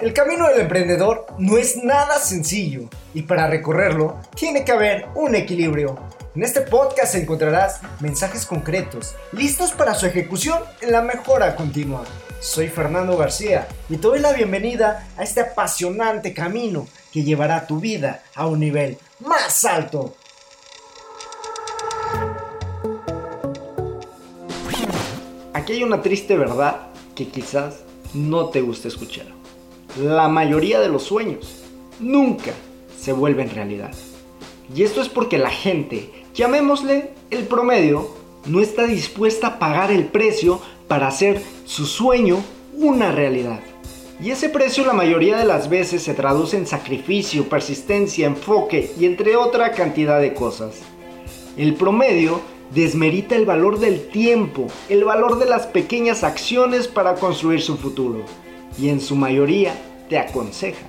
El camino del emprendedor no es nada sencillo y para recorrerlo tiene que haber un equilibrio. En este podcast encontrarás mensajes concretos, listos para su ejecución en la mejora continua. Soy Fernando García y te doy la bienvenida a este apasionante camino que llevará tu vida a un nivel más alto. Aquí hay una triste verdad que quizás no te guste escuchar. La mayoría de los sueños nunca se vuelven realidad. Y esto es porque la gente, llamémosle el promedio, no está dispuesta a pagar el precio para hacer su sueño una realidad. Y ese precio la mayoría de las veces se traduce en sacrificio, persistencia, enfoque y entre otra cantidad de cosas. El promedio desmerita el valor del tiempo, el valor de las pequeñas acciones para construir su futuro. Y en su mayoría te aconseja.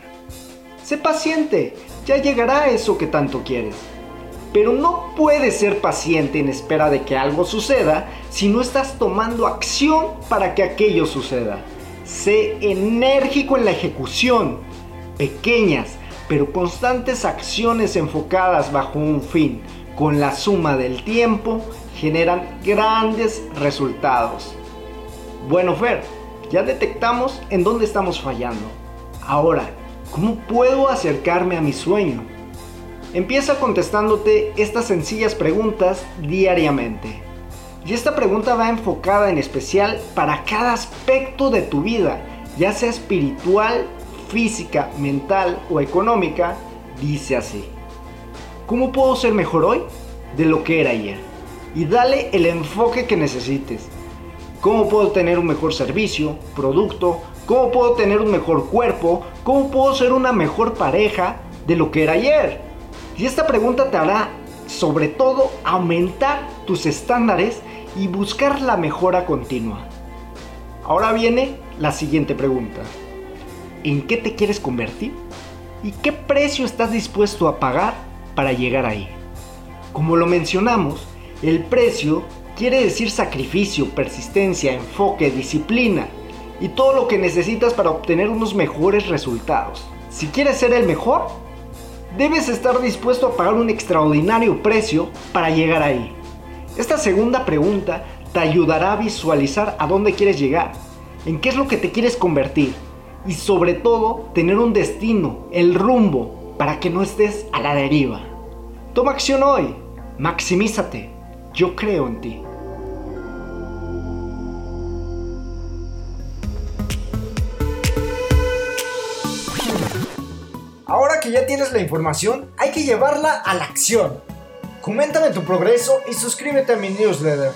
Sé paciente, ya llegará eso que tanto quieres. Pero no puedes ser paciente en espera de que algo suceda si no estás tomando acción para que aquello suceda. Sé enérgico en la ejecución. Pequeñas pero constantes acciones enfocadas bajo un fin con la suma del tiempo generan grandes resultados. Bueno, Fer, ya detectamos en dónde estamos fallando. Ahora, ¿cómo puedo acercarme a mi sueño? Empieza contestándote estas sencillas preguntas diariamente. Y esta pregunta va enfocada en especial para cada aspecto de tu vida, ya sea espiritual, física, mental o económica, dice así. ¿Cómo puedo ser mejor hoy de lo que era ayer? Y dale el enfoque que necesites. ¿Cómo puedo tener un mejor servicio, producto? ¿Cómo puedo tener un mejor cuerpo? ¿Cómo puedo ser una mejor pareja de lo que era ayer? Y esta pregunta te hará, sobre todo, aumentar tus estándares y buscar la mejora continua. Ahora viene la siguiente pregunta. ¿En qué te quieres convertir? ¿Y qué precio estás dispuesto a pagar para llegar ahí. Como lo mencionamos, el precio quiere decir sacrificio, persistencia, enfoque, disciplina y todo lo que necesitas para obtener unos mejores resultados. Si quieres ser el mejor, debes estar dispuesto a pagar un extraordinario precio para llegar ahí. Esta segunda pregunta te ayudará a visualizar a dónde quieres llegar, en qué es lo que te quieres convertir y sobre todo tener un destino, el rumbo para que no estés a la deriva. Toma acción hoy, maximízate, yo creo en ti. Que ya tienes la información, hay que llevarla a la acción. Coméntame tu progreso y suscríbete a mi newsletter.